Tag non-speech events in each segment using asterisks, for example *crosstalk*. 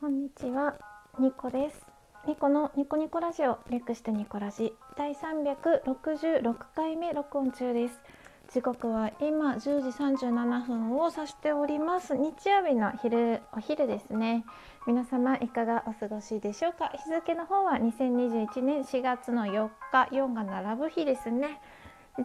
こんにちは、ニコです。ニコのニコニコラジオ略してニコラジ第366回目録音中です。時刻は今10時37分を指しております。日曜日の昼お昼ですね。皆様いかがお過ごしでしょうか？日付の方は2021年4月の4日、4が並ぶ日ですね。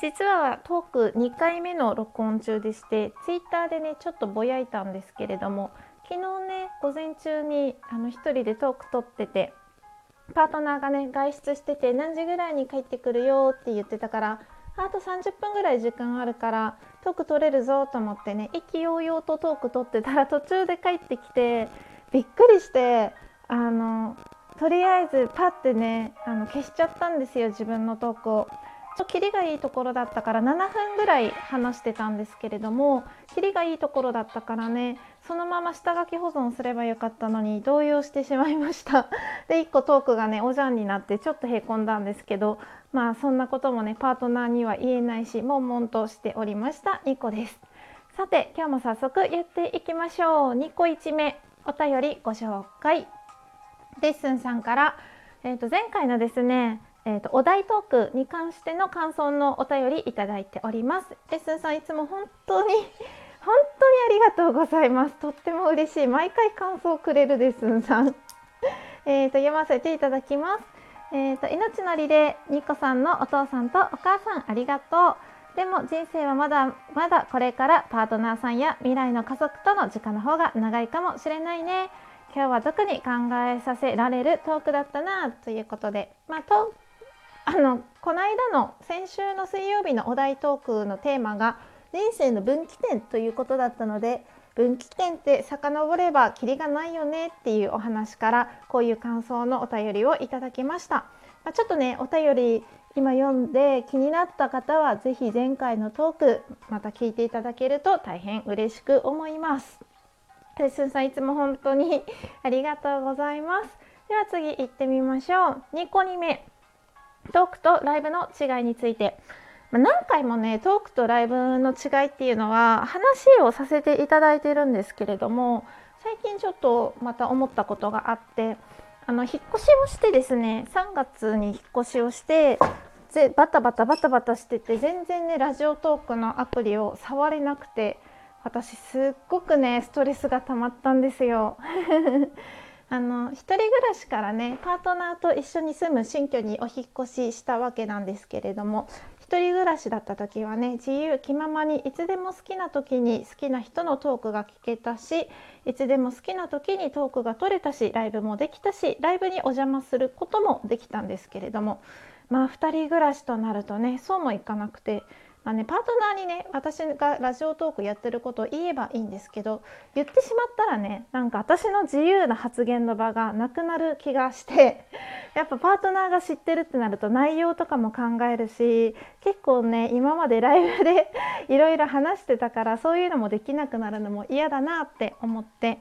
実はトーク2回目の録音中でしてツイッターでねちょっとぼやいたんですけれども昨日ね午前中にあの1人でトーク撮っててパートナーがね外出してて何時ぐらいに帰ってくるよって言ってたからあと30分ぐらい時間あるからトーク撮れるぞと思ってね意気揚々とトーク撮ってたら途中で帰ってきてびっくりしてあのとりあえずパッてねあの消しちゃったんですよ自分のトークを。ちょキリがいいところだったから7分ぐらい話してたんですけれどもキリがいいところだったからねそのまま下書き保存すればよかったのに動揺してしまいました。*laughs* で1個トークがねおじゃんになってちょっとへこんだんですけどまあそんなこともねパートナーには言えないし悶々としておりました。2個です。さて今日も早速やっていきましょう。2個1目お便りご紹介。レッスンさんから、えー、と前回のですねえーと、お題トークに関しての感想のお便りいただいております。レッスンさんいつも本当に *laughs* 本当にありがとうございます。とっても嬉しい。毎回感想をくれるレッスンさん。*laughs* えと読ませていただきます。えーと、命のりでニコさんのお父さんとお母さんありがとう。でも人生はまだまだこれからパートナーさんや未来の家族との時間の方が長いかもしれないね。今日は特に考えさせられるトークだったなということで、まあ、トあのこの間の先週の水曜日のお題トークのテーマが人生の分岐点ということだったので分岐点って遡ればキリがないよねっていうお話からこういう感想のお便りをいただきました、まあ、ちょっとねお便り今読んで気になった方は是非前回のトークまた聞いていただけると大変嬉しく思います。レッスンさんいつも本当にありがとうございます。では次行ってみましょう。2個2目。トークとライブの違いについて。何回もねトークとライブの違いっていうのは話をさせていただいてるんですけれども最近ちょっとまた思ったことがあってあの引っ越しをしてですね3月に引っ越しをしてバタバタバタバタしてて全然ねラジオトークのアプリを触れなくて私すっごくねストレスが溜まったんですよ。あの一人暮らしからねパートナーと一緒に住む新居にお引越ししたわけなんですけれども一人暮らしだった時はね自由気ままにいつでも好きな時に好きな人のトークが聞けたしいつでも好きな時にトークが取れたしライブもできたしライブにお邪魔することもできたんですけれどもまあ2人暮らしとなるとねそうもいかなくてまあね、パートナーにね私がラジオトークやってることを言えばいいんですけど言ってしまったらねなんか私の自由な発言の場がなくなる気がして *laughs* やっぱパートナーが知ってるってなると内容とかも考えるし結構ね今までライブで *laughs* いろいろ話してたからそういうのもできなくなるのも嫌だなって思って。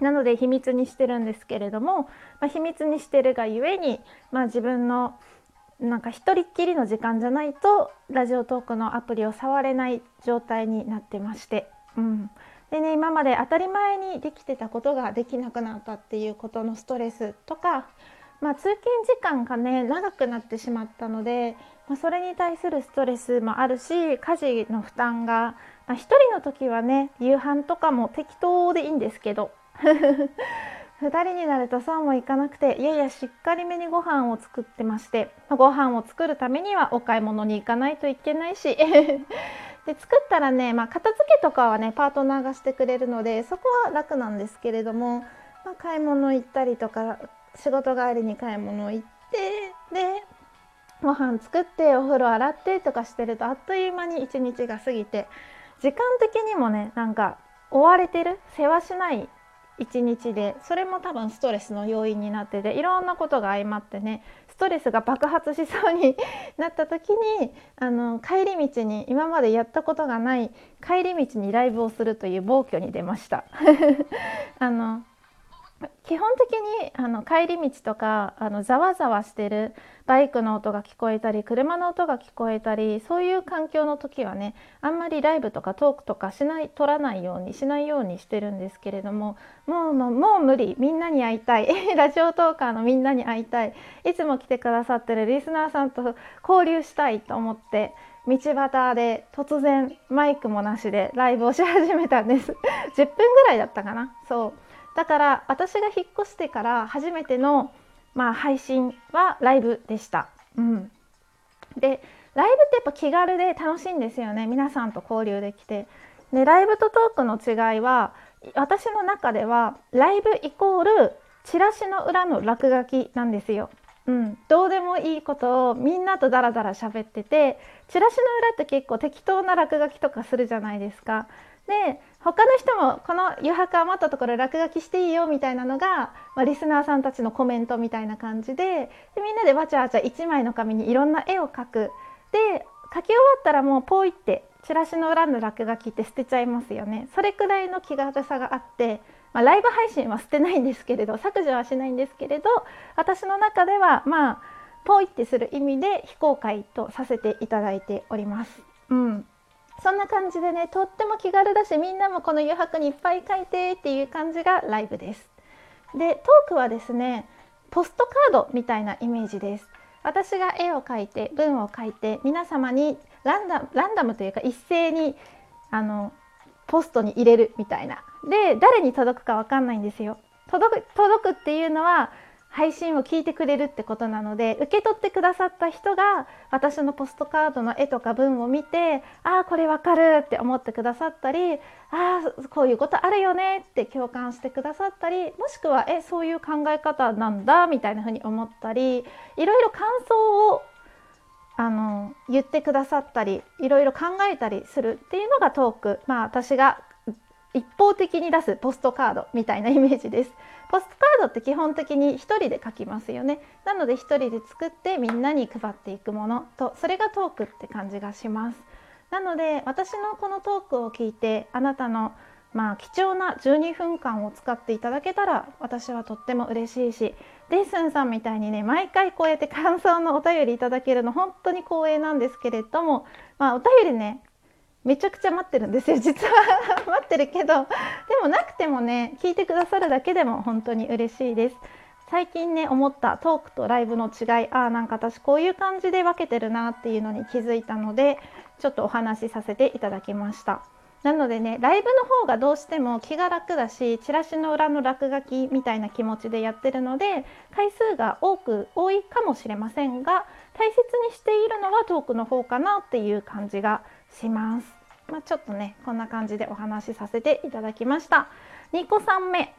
なので秘密にしてるんですけれども、まあ、秘密にしてるがゆえに、まあ、自分のなんか一人っきりの時間じゃないとラジオトークのアプリを触れない状態になってまして、うん、でね今まで当たり前にできてたことができなくなったっていうことのストレスとか、まあ、通勤時間がね長くなってしまったので、まあ、それに対するストレスもあるし家事の負担が、まあ、1人の時はね夕飯とかも適当でいいんですけど。2人になるとそうもいかなくていやいやしっかりめにご飯を作ってましてご飯を作るためにはお買い物に行かないといけないし *laughs* で作ったらね、まあ、片付けとかはねパートナーがしてくれるのでそこは楽なんですけれども、まあ、買い物行ったりとか仕事帰りに買い物行ってでご飯作ってお風呂洗ってとかしてるとあっという間に一日が過ぎて時間的にもねなんか追われてる？世話しない一日でそれも多分ストレスの要因になってていろんなことが相まってねストレスが爆発しそうに *laughs* なった時にあの帰り道に今までやったことがない帰り道にライブをするという暴挙に出ました。*laughs* あの基本的にあの帰り道とかあのざわざわしてるバイクの音が聞こえたり車の音が聞こえたりそういう環境の時はねあんまりライブとかトークとかしない撮らないようにしないようにしてるんですけれどももうもうもう無理。みんなに会いたい。*laughs* ラジオトーカーのみんなに会いたい。いつも来てくださってるリスナーさんと交流したいと思って道端で突然マイクもなしでライブをし始めたんです *laughs* 10分ぐらいだったかなそうだから私が引っ越してから初めての、まあ、配信はライブでした。うん、でライブってやっぱ気軽で楽しいんですよね皆さんと交流できて。でライブとトークの違いは私の中ではライブイコールチラシの裏の落書きなんですよ。うん、どうでもいいことをみんなとダラダラ喋っててチラシの裏って結構適当な落書きとかするじゃないですか。で他の人もこの余白余ったところ落書きしていいよみたいなのが、まあ、リスナーさんたちのコメントみたいな感じででみんなでわちゃわちゃ1枚の紙にいろんな絵を描く。で描き終わったらもうポイってチラシの裏の落書きって捨てちゃいますよね。それくらいの気軽さがあって、まあ、ライブ配信は捨てないんですけれど削除はしないんですけれど私の中ではまあポイってする意味で非公開とさせていただいております。うんそんな感じでねとっても気軽だしみんなもこの余白にいっぱい書いてっていう感じがライブです。でトークはですねポストカードみたいなイメージです。私が絵を描いて文を書いて皆様にランダランダムというか一斉にあのポストに入れるみたいなで誰に届くか分かんないんですよ。届く届くっていうのは配信を聞いてくれるってことなので受け取ってくださった人が私のポストカードの絵とか文を見てああこれわかるって思ってくださったりああこういうことあるよねって共感してくださったりもしくはえそういう考え方なんだみたいな風に思ったりいろいろ感想をあの言ってくださったりいろいろ考えたりするっていうのがトーク。まあ私が一方的に出すポストカードみたいなイメージです。ポストカードって基本的に1人で書きますよね。なので1人で作ってみんなに配っていくものとそれがトークって感じがします。なので私のこのトークを聞いてあなたのまあ貴重な12分間を使っていただけたら私はとっても嬉しいしデッスンさんみたいにね毎回こうやって感想のお便りいただけるの本当に光栄なんですけれども、まあ、お便りねめちゃくちゃ待ってるんですよ。実は。*laughs* 待ってるけど。でもなくてもね聞いてくださるだけでも本当に嬉しいです。最近ね思ったトークとライブの違い。ああなんか私こういう感じで分けてるなっていうのに気づいたのでちょっとお話しさせていただきました。なのでねライブの方がどうしても気が楽だしチラシの裏の落書きみたいな気持ちでやってるので回数が多く多いかもしれませんが大切にしているのはトークの方かなっていう感じがします。まあ、ちょっとねこんな感じでお話しさせていただきました。2個3目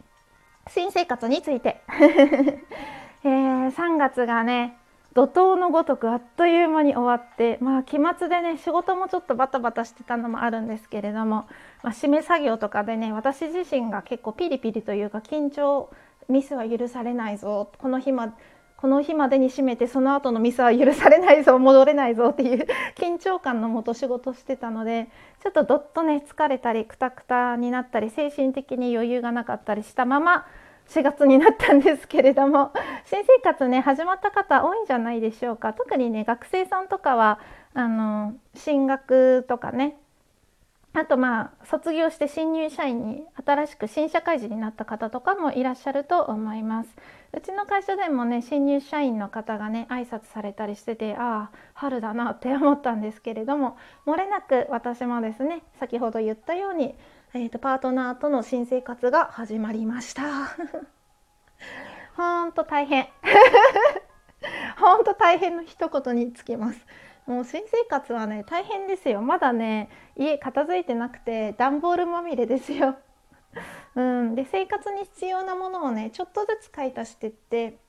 新生活について、*laughs* えー、3月がね怒涛のごとくあっという間に終わってまあ期末でね仕事もちょっとバタバタしてたのもあるんですけれども、まあ、締め作業とかでね私自身が結構ピリピリというか緊張ミスは許されないぞこの日まこの日までに締めてその後のミスは許されないぞ戻れないぞっていう緊張感のもと仕事してたのでちょっとどっとね疲れたりくたくたになったり精神的に余裕がなかったりしたまま4月になったんですけれども *laughs* 新生活ね始まった方多いんじゃないでしょうか特にね学生さんとかはあの進学とかねあとまあ卒業して新入社員に新しく新社会人になった方とかもいらっしゃると思います。うちの会社でもね新入社員の方がね挨拶されたりしててああ春だなって思ったんですけれども漏れなく私もですね先ほど言ったように、えーと、パートナーとの新生活が始まりました。*laughs* ほんと大変 *laughs* ほんと大変の一言につきます。もう新生活はね大変ですよまだね家片付いてなくて段ボールまみれですよ。*laughs* うん、で生活に必要なものをねちょっとずつ買い足してって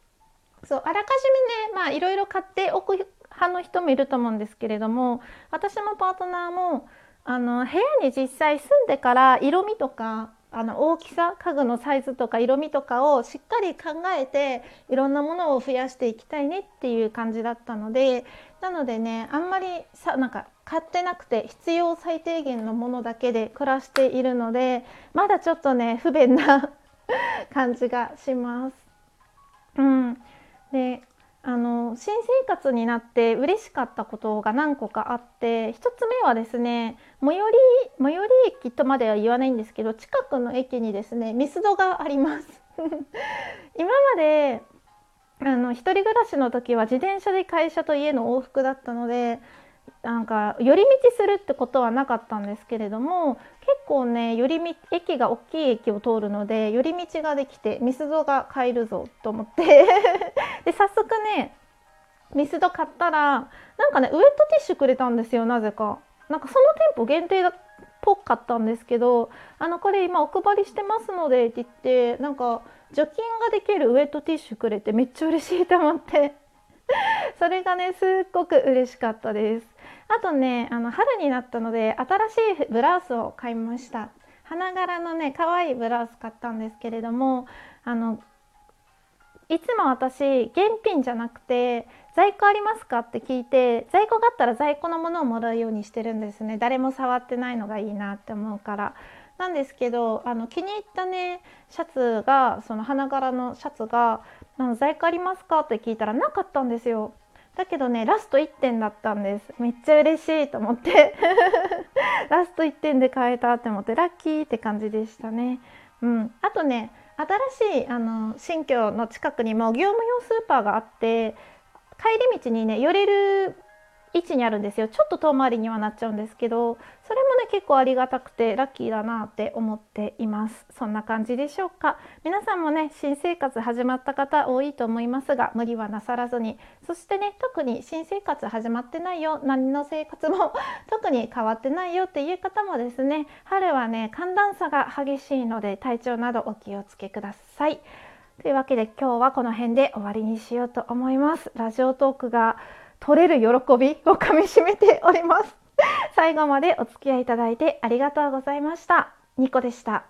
そうあらかじめねまあいろいろ買っておく派の人もいると思うんですけれども私もパートナーもあの部屋に実際住んでから色味とかあの大きさ家具のサイズとか色味とかをしっかり考えていろんなものを増やしていきたいねっていう感じだったのでなのでねあんまりさなんか買ってなくて必要最低限のものだけで暮らしているのでまだちょっとね不便な *laughs* 感じがします。うん、であの新生活になって嬉しかったことが何個かあって1つ目はですね最寄り最寄り駅とまでは言わないんですけど近くの駅にですねミスドがあります。*laughs* 今まであの一人暮らしの時は自転車で会社と家の往復だったのでなんか寄り道するってことはなかったんですけれども結構ね寄り道駅が大きい駅を通るので寄り道ができてミスドが買えるぞと思って *laughs* で早速ねミスド買ったらなんかねウエットティッシュくれたんですよなぜか。なんかその店舗限定だっぽかったんですけど「あのこれ今お配りしてますので」って言ってなんか除菌ができるウエットティッシュくれてめっちゃ嬉しいと思って *laughs* それがねすっごく嬉しかったです。あとねあの春になったので新しいブラウスを買いました。花柄のね可愛いブラウス買ったんですけれどもあのいつも私現品じゃなくて在庫ありますかって聞いて在庫があったら在庫のものをもらうようにしてるんですね。誰も触ってないのがいいなって思うから。なんですけどあの気に入ったねシャツがその花柄のシャツが「の在庫ありますか?」って聞いたらなかったんですよ。だけどねラスト1点だったんですめっちゃ嬉しいと思って *laughs* ラスト1点で買えたって思ってラッキーって感じでしたね。うん、あとね新しいあの新居の近くにも業務用スーパーがあって帰り道にね寄れる位置にあるんですよ。ちょっと遠回りにはなっちゃうんですけどそれもね結構ありがたくてラッキーだなって思っています。そんな感じでしょうか。皆さんもね新生活始まった方多いと思いますが無理はなさらずに。そしてね特に新生活始まってないよ。何の生活も *laughs* 特に変わってないよっていう方もですね春はね寒暖差が激しいので体調などお気をつけください。というわけで今日はこの辺で終わりにしようと思います。ラジオトークが取れる喜びをかみしめております。最後までお付き合いいただいてありがとうございました。ニコでした。